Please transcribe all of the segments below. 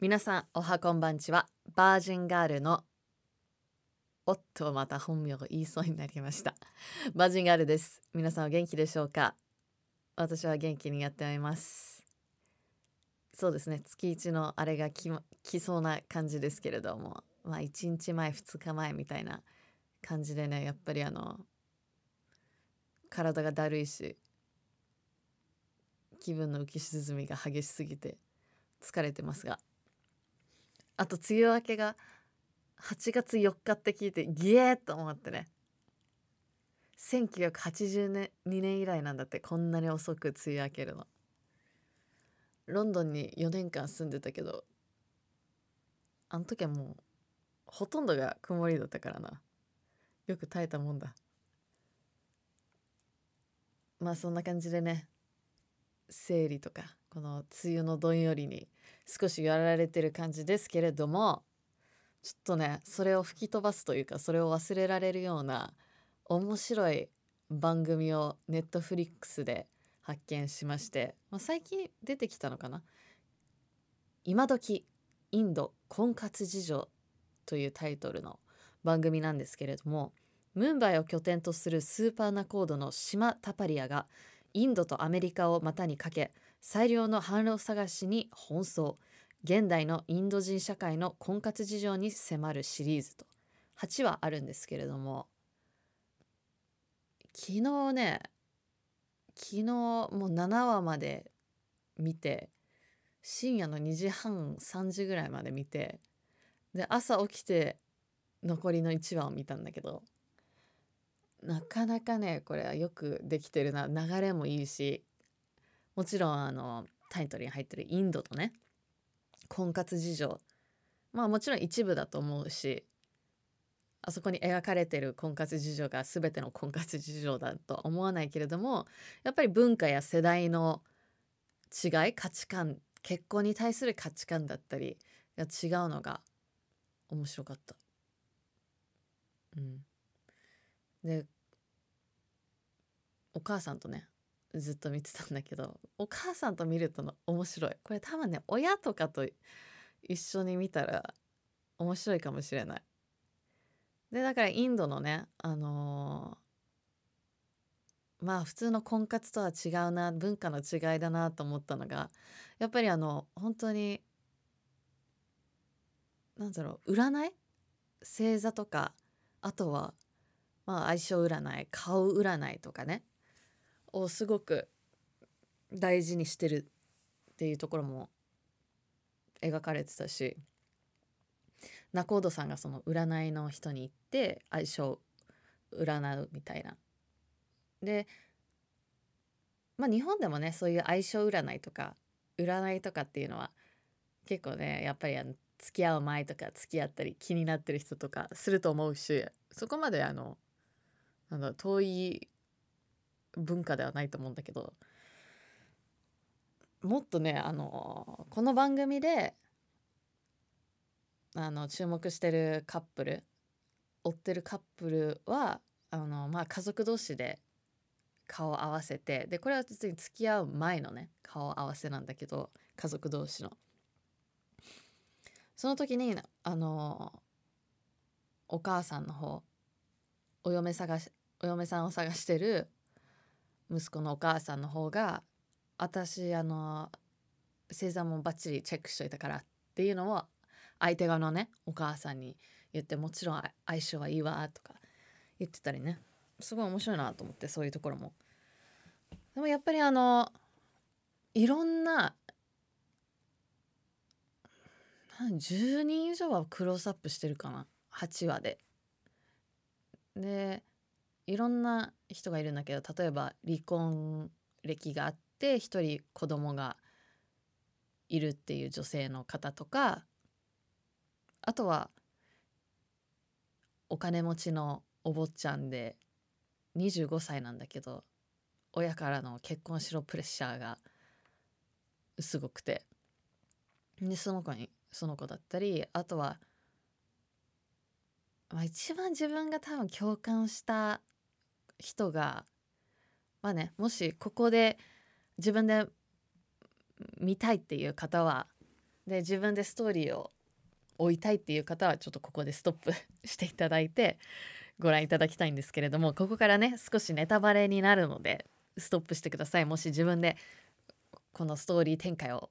皆さんおはこんばんちは。バージンガールのおっとまた本名が言いそうになりました。バージンガールです。皆さんお元気でしょうか？私は元気にやっております。そうですね。月一のあれが来来そうな感じですけれどもまあ1日前2日前みたいな感じでねやっぱりあの体がだるいし気分の浮き沈みが激しすぎて疲れてますがあと梅雨明けが8月4日って聞いてギエーと思ってね。1982年以来なんだってこんなに遅く梅雨明けるの。ロンドンに4年間住んでたけどあの時はもうほとんどが曇りだったからな。よく耐えたもんだ。まあそんな感じでね生理とかこの梅雨のどんよりに少しやられてる感じですけれどもちょっとねそれを吹き飛ばすというかそれを忘れられるような面白い番組をネットフリックスで発見しまして、まあ、最近出てきたのかな。今時インド婚活事情というタイトルの番組なんですけれどもムンバイを拠点とするスーパーナコードの島タパリアがインドとアメリカを股にかけ最良の販路探しに奔走。現代のインド人社会の婚活事情に迫るシリーズと。8話あるんですけれども。昨日ね昨日もう7話まで見て深夜の2時半3時ぐらいまで見てで朝起きて残りの1話を見たんだけどなかなかねこれはよくできてるな。流れもいいしもちろんあのタイトルに入ってるインドとね婚活事情まあもちろん一部だと思うしあそこに描かれてる婚活事情が全ての婚活事情だとは思わないけれどもやっぱり文化や世代の違い価値観結婚に対する価値観だったりが違うのが面白かった。うん、でお母さんとねずっと見てたんだけどお母さんと見るとの面白い。これ多分ね親とかと一緒に見たら面白いかもしれない。でだからインドのねあのー、まあ普通の婚活とは違うな文化の違いだなと思ったのがやっぱりあの本当になんだろう占い？星座とかあとはまあ相性占い顔占いとかね。をすごく大事にしてるっていうところも描かれてたし仲人さんがその占いの人に行って相性占うみたいな。でまあ日本でもねそういう相性占いとか占いとかっていうのは結構ねやっぱりあの付き合う前とか付き合ったり気になってる人とかすると思うしそこまであのなんだ遠い文化ではないと思うんだけどもっとねあのこの番組であの注目してるカップル追ってるカップルはあの、まあ、家族同士で顔を合わせてでこれは実に付き合う前のね顔合わせなんだけど家族同士の。その時にあのお母さんの方お嫁探しお嫁さんを探してる息子のお母さんの方が私あの星座もバッチリチェックしといたからっていうのを相手側のねお母さんに言ってもちろん相性はいいわとか言ってたりねすごい面白いなと思ってそういうところも。でもやっぱりあのいろんな10人以上はクロースアップしてるかな8話で。でいろんな人がいるんだけど例えば離婚歴があって一人子供がいるっていう女性の方とかあとはお金持ちのお坊ちゃんで25歳なんだけど親からの結婚しろプレッシャーがすごくて。でその子にその子だったりあとは、まあ、一番自分が多分共感した人がまあねもしここで自分で見たいっていう方はで自分でストーリーを追いたいっていう方はちょっとここでストップ していただいてご覧いただきたいんですけれどもここからね少しネタバレになるのでストップしてください。もし自分でこのストーリー展開を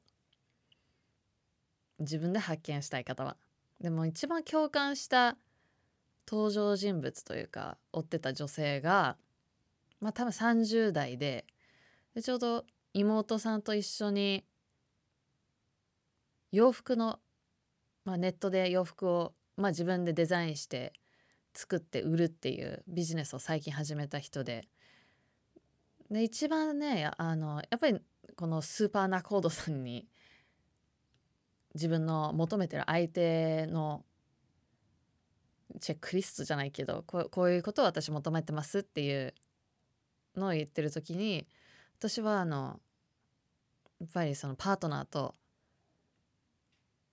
自分で発見したい方は。でも一番共感した登場人物というか追ってた女性がまあ多分30代ででちょうど妹さんと一緒に洋服の、まあ、ネットで洋服を、まあ、自分でデザインして作って売るっていうビジネスを最近始めた人で。で一番ねあのやっぱりこのスーパーナコードさんに自分の求めてる相手のチェックリストじゃないけどこういうことを私求めてますっていうのを言ってる時に私はあのやっぱりそのパートナーと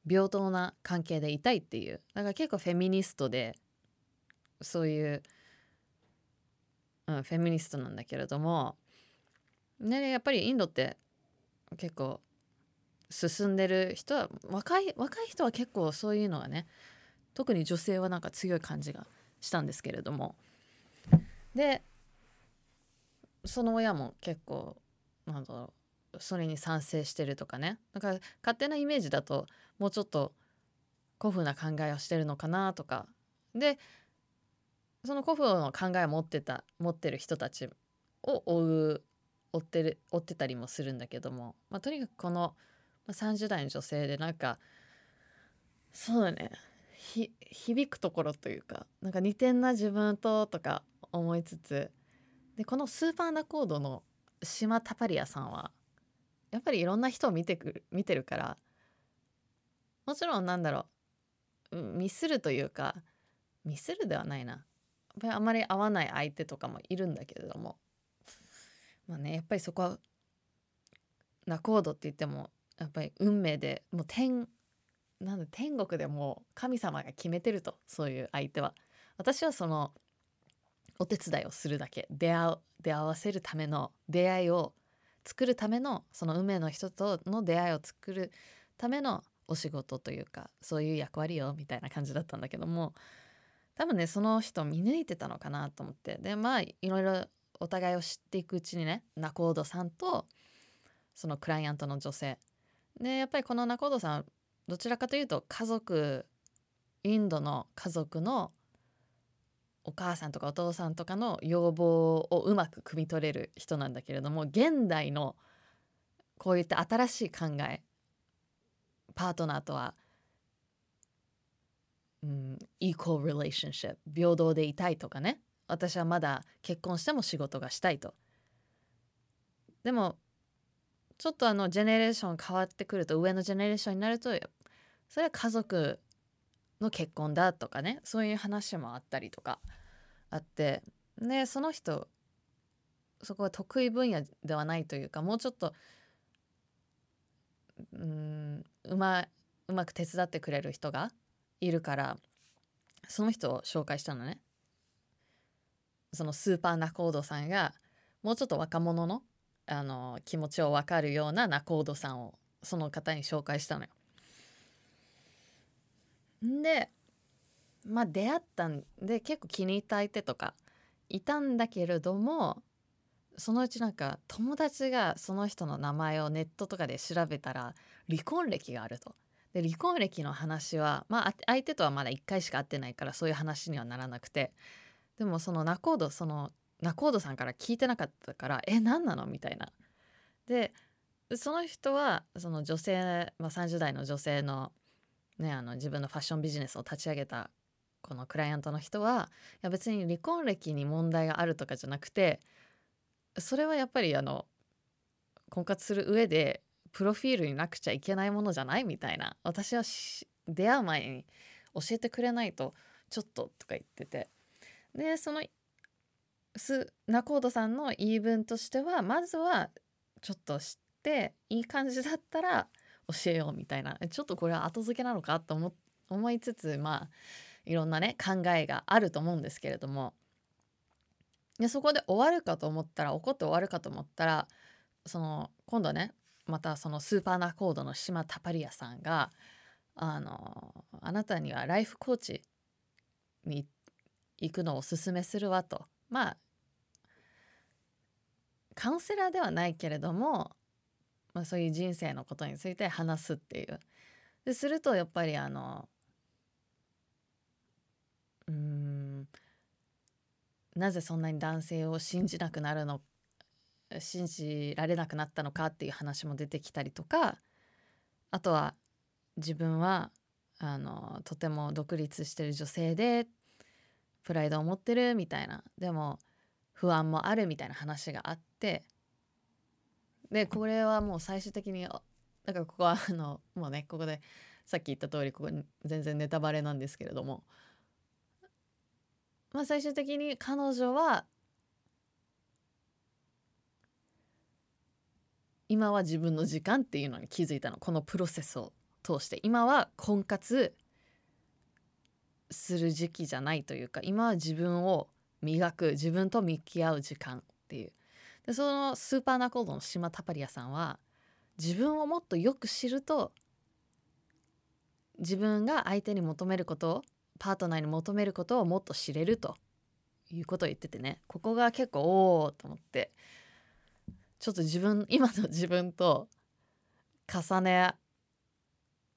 平等な関係でいたいっていうだから結構フェミニストでそういう、うん、フェミニストなんだけれどもねやっぱりインドって結構進んでる人は若い若い人は結構そういうのがね特に女性はなんか強い感じがしたんですけれども。でその親も結構なんだろうそれに賛成してるとかね。だから勝手なイメージだともうちょっと古風な考えをしてるのかなとか。でその古風の考えを持ってた持ってる人たちを追う追ってる追ってたりもするんだけども、まあ、とにかくこの30代の女性でなんかそうだね。響くところというかなんか似てんな自分ととか思いつつでこのスーパーナコードの島タパリアさんはやっぱりいろんな人を見てくる見てるからもちろんなんだろうミスるというかミスるではないな。やっぱりあまり合わない相手とかもいるんだけれどもまあねやっぱりそこはナコードって言ってもやっぱり運命でもう天なんだ天国でも神様が決めてるとそういう相手は。私はそのお手伝いをするだけ。出会う出会わせるための出会いを作るためのその運命の人との出会いを作るためのお仕事というかそういう役割よみたいな感じだったんだけども。多分ねその人見抜いてたのかなと思って。でまあいろいろお互いを知っていくうちにねナコードさんとそのクライアントの女性。でやっぱりこのナコードさんどちらかというと家族インドの家族のお母さんとかお父さんとかの要望をうまく汲み取れる人なんだけれども現代のこういった新しい考えパートナーとは、うん、イコール・リレーションシップ平等でいたいとかね。私はまだ結婚しても仕事がしたいと。でもちょっとあのジェネレーション変わってくると上のジェネレーションになるとそれは家族の結婚だとかねそういう話もあったりとかあって。でその人そこは得意分野ではないというかもうちょっとうんうまうまく手伝ってくれる人がいるからその人を紹介したのね。そのスーパーナコードさんがもうちょっと若者のあの気持ちを分かるようなナコードさんをその方に紹介したのよ。でまあ出会ったんで結構気に入った相手とかいたんだけれどもそのうちなんか友達がその人の名前をネットとかで調べたら離婚歴があると。で離婚歴の話はまあ相手とはまだ1回しか会ってないからそういう話にはならなくてでもそのナコードそのナコードさんから聞いてなかったからえ何なの？みたいな。でその人はその女性、まあ、30代の女性の,、ね、あの自分のファッションビジネスを立ち上げたこのクライアントの人はいや別に離婚歴に問題があるとかじゃなくてそれはやっぱりあの婚活する上でプロフィールになくちゃいけないものじゃない？みたいな。私は出会う前に教えてくれないとちょっととか言ってて。でそのスナコードさんの言い分としてはまずはちょっと知っていい感じだったら教えようみたいな。ちょっとこれは後付けなのかと思思いつつまあいろんなね考えがあると思うんですけれども。でそこで終わるかと思ったら怒って終わるかと思ったらその今度ねまたそのスーパーナコードの島タパリアさんがあのあなたにはライフコーチに行くのをおすすめするわと。まあカウンセラーではないけれども、まあ、そういう人生のことについて話すっていう。でするとやっぱりあのうんなぜそんなに男性を信じなくなるの信じられなくなったのかっていう話も出てきたりとかあとは自分はあのとても独立してる女性でプライドを持ってるみたいなでも不安もあるみたいな話があって。でこれはもう最終的にだからここはあのもうねここでさっき言った通りここ全然ネタバレなんですけれども。まあ最終的に彼女は今は自分の時間っていうのに気づいたの。このプロセスを通して。今は婚活する時期じゃないというか今は自分を磨く自分と向き合う時間っていう。でそのスーパーナコードの島タパリアさんは自分をもっとよく知ると自分が相手に求めることをパートナーに求めることをもっと知れるということを言っててねここが結構おおと思ってちょっと自分今の自分と重ね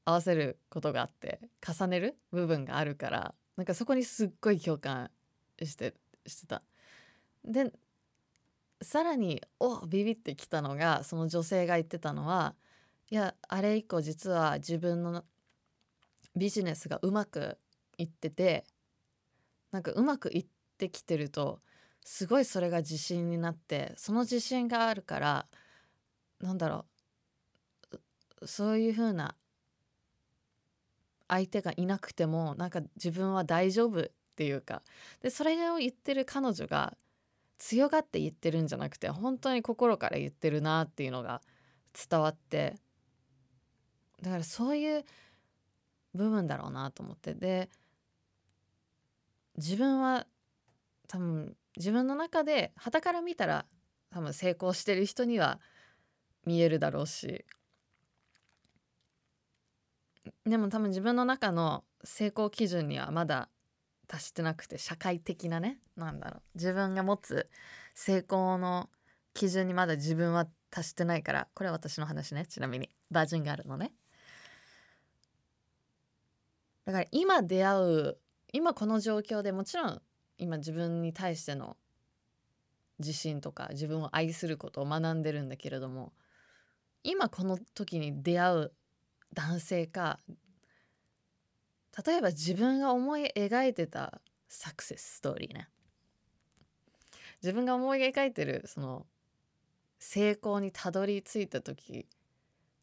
合わせることがあって重ねる部分があるからなんかそこにすっごい共感してしてた。でさらにおビビってきたのがその女性が言ってたのはいやあれ以降実は自分のビジネスがうまくいっててなんかうまくいってきてるとすごいそれが自信になってその自信があるからなんだろうそういう風な相手がいなくてもなんか自分は大丈夫っていうかでそれを言ってる彼女が強がって言ってるんじゃなくて本当に心から言ってるなっていうのが伝わってだからそういう部分だろうなと思って。で自分は多分自分の中で傍から見たら多分成功してる人には見えるだろうし。でも多分自分の中の成功基準にはまだ達してなくて社会的なねなんだろう。自分が持つ成功の基準にまだ自分は達してないからこれは私の話ね。ちなみにバージンがあるのね。だから今出会う今この状況でもちろん今自分に対しての自信とか自分を愛することを学んでるんだけれども今この時に出会う男性か例えば自分が思い描いてたサクセスストーリーね。自分が思い描いてるその成功にたどり着いた時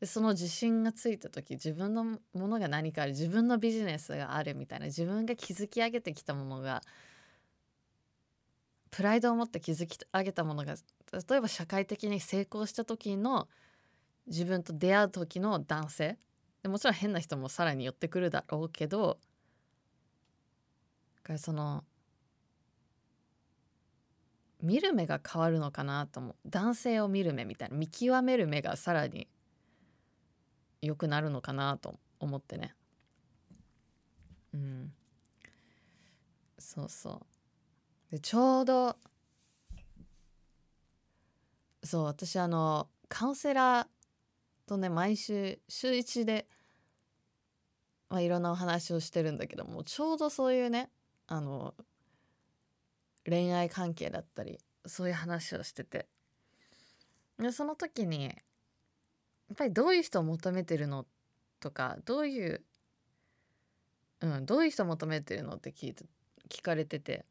でその自信がついた時自分のものが何かある自分のビジネスがあるみたいな自分が築き上げてきたものがプライドを持って築き上げたものが例えば社会的に成功した時の自分と出会う時の男性でもちろん変な人もさらに寄ってくるだろうけどからその見る目が変わるのかなと思う。男性を見る目みたいな見極める目がさらに良くなるのかなと思ってね。うん。そうそう。でちょうどそう私あのカウンセラーとね毎週週1で、まあ、いろんなお話をしてるんだけどもちょうどそういうねあの恋愛関係だったりそういう話をしてて。でその時にやっぱりどういう人を求めてるのとかどういううんどういう人を求めてるのって聞いて聞かれてて。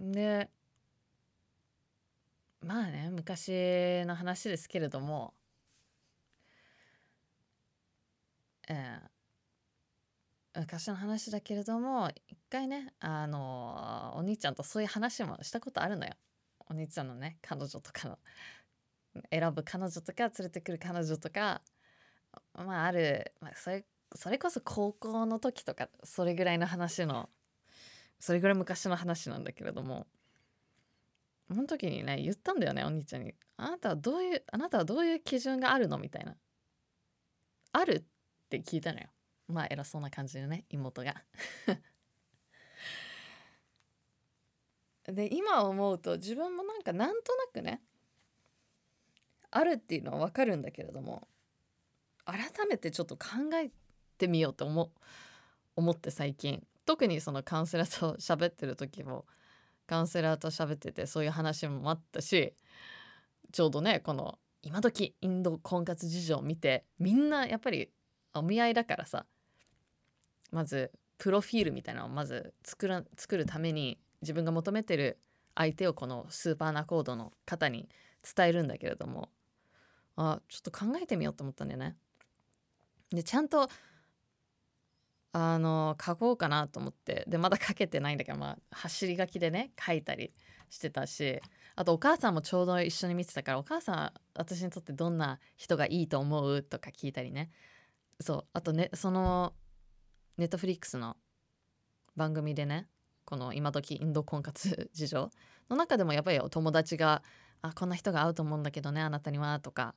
でまあね昔の話ですけれども、えー、昔の話だけれども一回ねあのお兄ちゃんとそういう話もしたことあるのよ。お兄ちゃんのね彼女とかの。選ぶ彼女とか連れてくる彼女とかまあある、まあ、それそれこそ高校の時とかそれぐらいの話のそれぐらい昔の話なんだけれども。その時にね言ったんだよねお兄ちゃんにあなたはどういうあなたはどういう基準があるの？みたいなある？って聞いたのよ。まあ偉そうな感じでね妹が。で今思うと自分もなんかなんとなくねあるっていうのは分かるんだけれども改めてちょっと考えてみようと思思って最近。特にそのカウンセラーと喋ってる時もカウンセラーと喋っててそういう話もあったしちょうどねこの今時インド婚活事情を見てみんなやっぱりお見合いだからさまずプロフィールみたいなのをまず作ら作るために自分が求めてる相手をこのスーパーナコードの方に伝えるんだけれどもあちょっと考えてみようと思ったんだよね。でちゃんとあの書こうかなと思ってでまだ書けてないんだけど、まあ、走り書きでね書いたりしてたしあとお母さんもちょうど一緒に見てたからお母さん私にとってどんな人がいいと思う？とか聞いたりねそうあとねそのネットフリックスの番組でねこの今時インド婚活事情の中でもやっぱりお友達が「あこんな人が合うと思うんだけどねあなたには」とか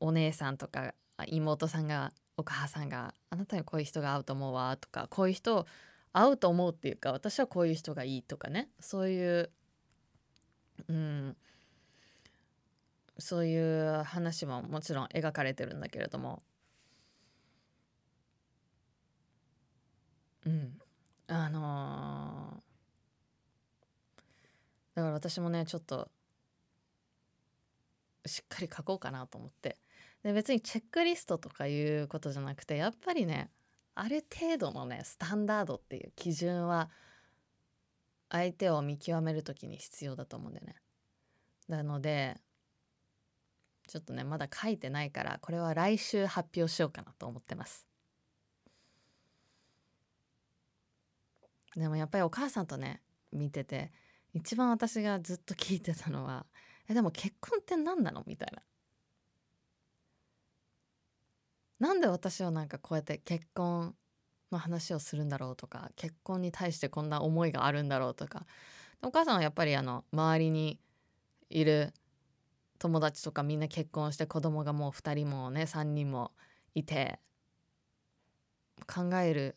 お姉さんとか妹さんがお母さんが「あなたにこういう人が合うと思うわ」とかこういう人合うと思うっていうか私はこういう人がいいとかねそういううんそういう話ももちろん描かれてるんだけれどもうんあのーだから私もねちょっとしっかり書こうかなと思ってで別にチェックリストとかいうことじゃなくてやっぱりねある程度のねスタンダードっていう基準は相手を見極める時に必要だと思うんだよね。なのでちょっとねまだ書いてないからこれは来週発表しようかなと思ってます。でもやっぱりお母さんとね見てて一番私がずっと聞いてたのは「えでも結婚って何なの?」みたいな。なんで私はなんかこうやって結婚の話をするんだろう？とか結婚に対してこんな思いがあるんだろう？とかお母さんはやっぱりあの周りにいる友達とかみんな結婚して子供がもう2人もね3人もいて考える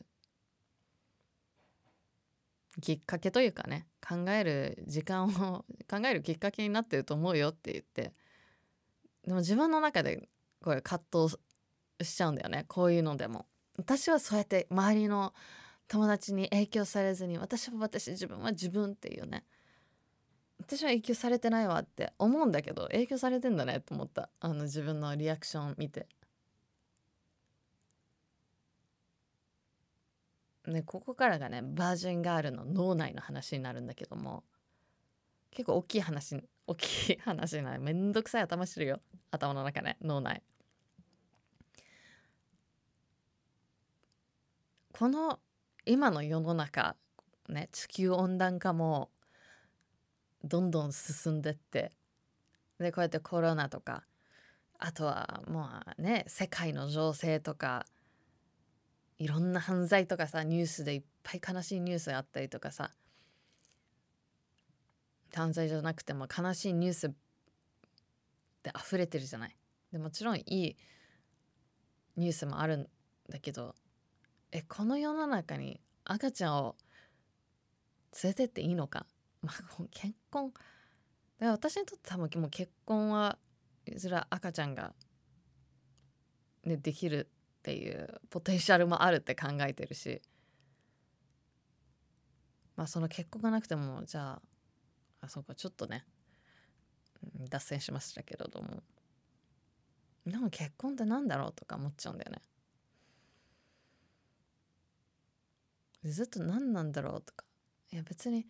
きっかけというかね考える時間を 考えるきっかけになってると思うよって言って。でも自分の中でこれ葛藤しちゃうんだよね。こういうのでも。私はそうやって周りの友達に影響されずに私は私自分は自分っていうね。私は影響されてないわって思うんだけど影響されてんだねと思った。あの自分のリアクション見て。ねここからがねバージンガールの脳内の話になるんだけども結構大きい話大きい話なめんどくさい頭してるよ。頭の中ね脳内。この今の世の中ね地球温暖化もどんどん進んでってでこうやってコロナとかあとはもうね世界の情勢とかいろんな犯罪とかさニュースでいっぱい悲しいニュースがあったりとかさ犯罪じゃなくても悲しいニュースで溢れてるじゃない？でもちろんいいニュースもあるんだけどえこの世の中に赤ちゃんを連れてっていいのか、まあ、結婚だ私にとって多分もう結婚はそれ赤ちゃんが、ね、できるっていうポテンシャルもあるって考えてるし。まあその結婚がなくてもじゃああそうかちょっとね。脱線しましたけれども。でも結婚って何だろうとか思っちゃうんだよね。ずっと何なんだろうとか。いや別に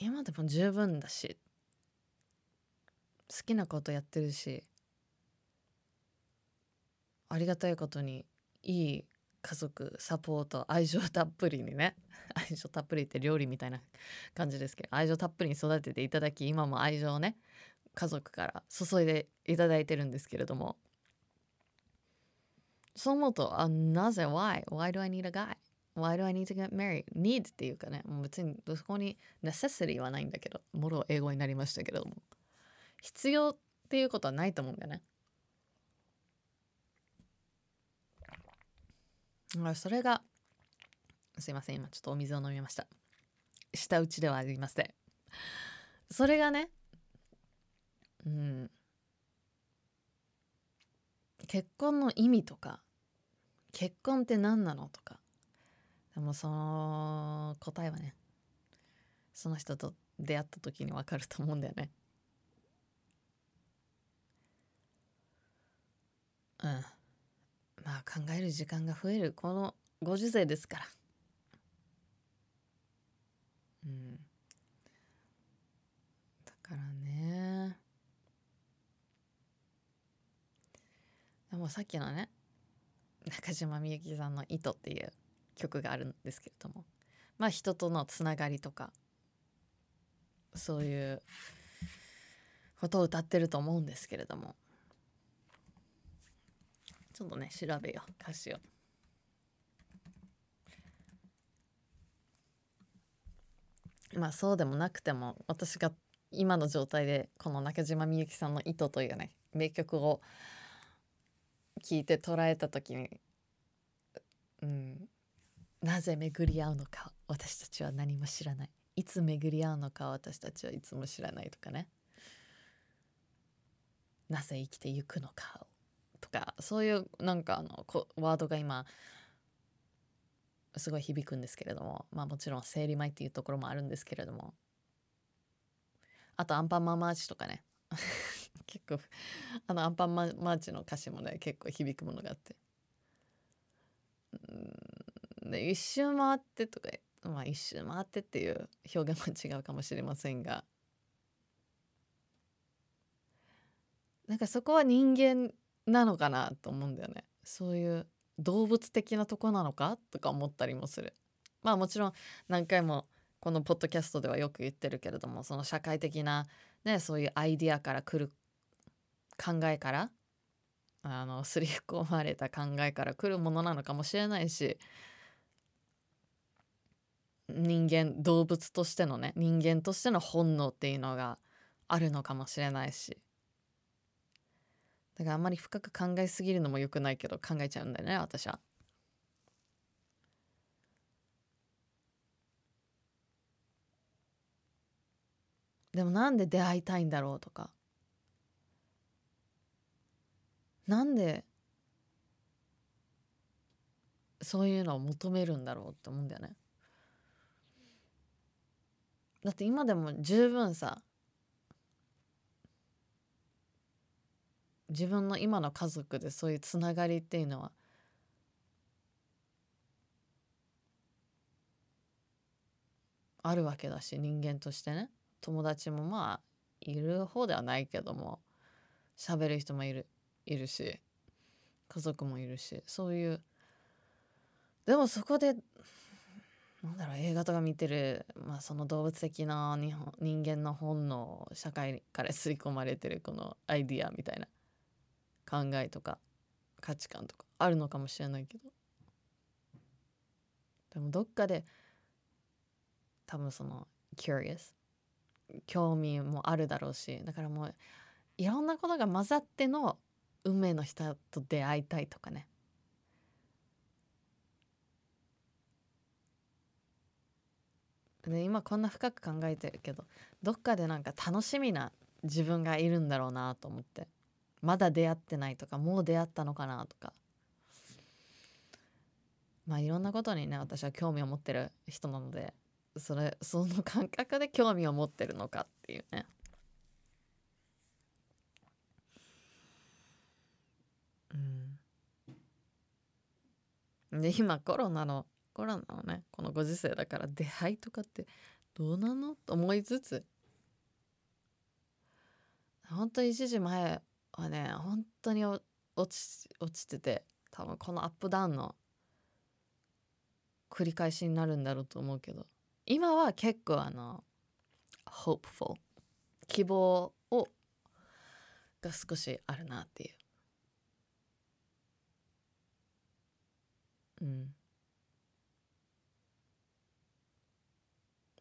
今でも十分だし好きなことやってるしありがたいことにいい家族サポート愛情たっぷりにね。愛情たっぷりって料理みたいな感じですけど愛情たっぷりに育てていただき今も愛情をね家族から注いでいただいてるんですけれども。そう思うとあなぜ why? Why do I need a guy? Why do I need to get married? need っていうかね、もう別にそこに necessity はないんだけど、もろ英語になりましたけれども、必要っていうことはないと思うんだよね。それが、すいません、今ちょっとお水を飲みました。舌打ちではありません。それがね、うん、結婚の意味とか、結婚って何なのとか、でもその答えはねその人と出会った時に分かると思うんだよねうんまあ考える時間が増える。このご時世ですから。うん。だからね。でもさっきのね中島みゆきさんの「糸」っていう曲があるんですけれども。まあ人とのつながりとか。そういうことを歌ってると思うんですけれども。ちょっとね調べよう。歌詞を。まあそうでもなくても私が今の状態でこの中島みゆきさんの「糸」というね名曲を聞いて捉えた時にうんなぜ巡り合うのか私たちは何も知らない。いつ巡り合うのか私たちはいつも知らないとかね。なぜ生きてゆくのかとかそういうなんかあのこワードが今すごい響くんですけれどもまあもちろん生理前っていうところもあるんですけれども。あとアンパンマンマーチとかね。結構あのアンパンマンマーチの歌詞もね結構響くものがあって。うんで一周回ってとかまあ一周回ってっていう表現も違うかもしれませんが。なんかそこは人間なのかなと思うんだよね。そういう動物的なとこなのかとか思ったりもする。まあもちろん何回もこのポッドキャストではよく言ってるけれどもその社会的なねそういうアイディアから来る考えからあの刷り込まれた考えから来るものなのかもしれないし人間動物としてのね人間としての本能っていうのがあるのかもしれないし。だからあんまり深く考えすぎるのも良くないけど考えちゃうんだよね私は。でもなんで出会いたいんだろうとかなんでそういうのを求めるんだろうって思うんだよね。だって今でも十分さ自分の今の家族でそういうつながりっていうのは。あるわけだし人間としてね。友達もまあいる方ではないけども喋る人もいるいるし家族もいるしそういう。でもそこでなんだろう映画とか見てる、まあ、その動物的な日本人間の本能社会から刷り込まれてるこのアイディアみたいな。考えとか価値観とかあるのかもしれないけど。でもどっかで多分その curious 興味もあるだろうしだからもういろんなことが混ざっての運命の人と出会いたいとかね。で今こんな深く考えてるけどどっかでなんか楽しみな自分がいるんだろうなと思って。まだ出会ってないとかもう出会ったのかなとか。まあいろんなことにね私は興味を持ってる人なのでそれ その感覚で興味を持ってるのかっていうね。うん。で今コロナのコロナのねこのご時世だから出会いとかってどうなの？と思いつつ本当一時前はね本当に落ち落ちてて多分このアップダウンの繰り返しになるんだろうと思うけど。今は結構あの hopeful 希望をが少しあるなっていう。うん。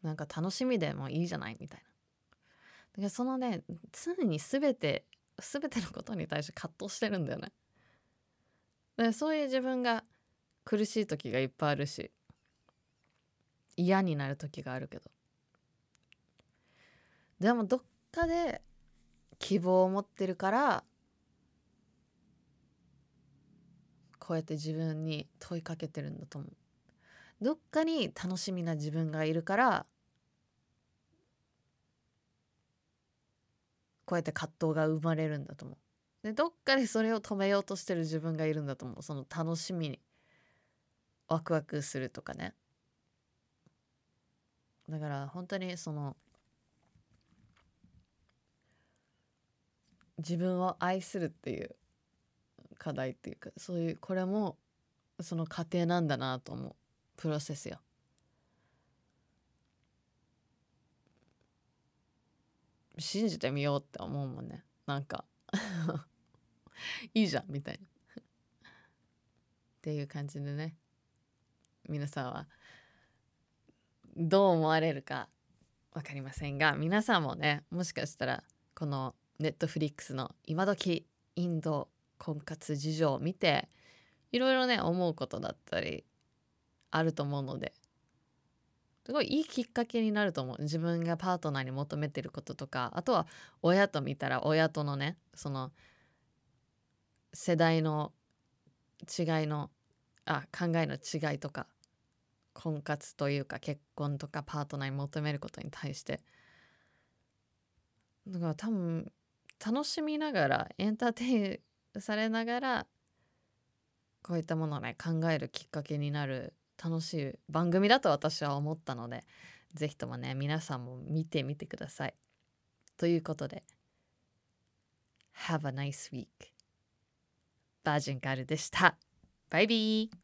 なんか楽しみでもいいじゃないみたいな。だからそのね常に全て全てのことに対して葛藤してるんだよね。でそういう自分が苦しい時がいっぱいあるし嫌になる時があるけどでもどっかで希望を持ってるからこうやって自分に問いかけてるんだと思う。どっかに楽しみな自分がいるからこうやって葛藤が生まれるんだと思う。でどっかでそれを止めようとしてる自分がいるんだと思うその楽しみにワクワクするとかねだから本当にその自分を愛するっていう課題っていうかそういうこれもその過程なんだなと思うプロセスよ。信じてみようって思うもんね。なんか。いいじゃんみたいな。っていう感じでね。皆さんは。どう思われるか。分かりませんが皆さんもねもしかしたらこのネットフリックスの今時インド婚活事情を見ていろいろね思うことだったりあると思うのですごいいいきっかけになると思う。自分がパートナーに求めてることとか。あとは親と見たら親とのねその世代の違いのあ考えの違いとか婚活というか結婚とかパートナーに求めることに対して。だから多分楽しみながらエンターテインされながらこういったものをね考えるきっかけになる楽しい番組だと私は思ったので是非ともね皆さんも見てみてください。ということで Have a nice week バージンガールでした。バイビー